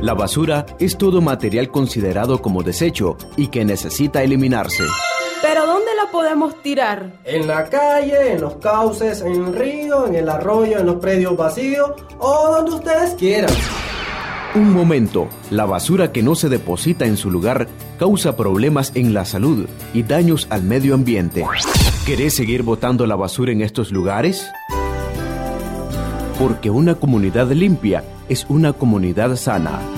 La basura es todo material considerado como desecho y que necesita eliminarse. ¿Pero dónde la podemos tirar? En la calle, en los cauces, en el río, en el arroyo, en los predios vacíos o donde ustedes quieran. Un momento, la basura que no se deposita en su lugar causa problemas en la salud y daños al medio ambiente. ¿Querés seguir botando la basura en estos lugares? Porque una comunidad limpia es una comunidad sana.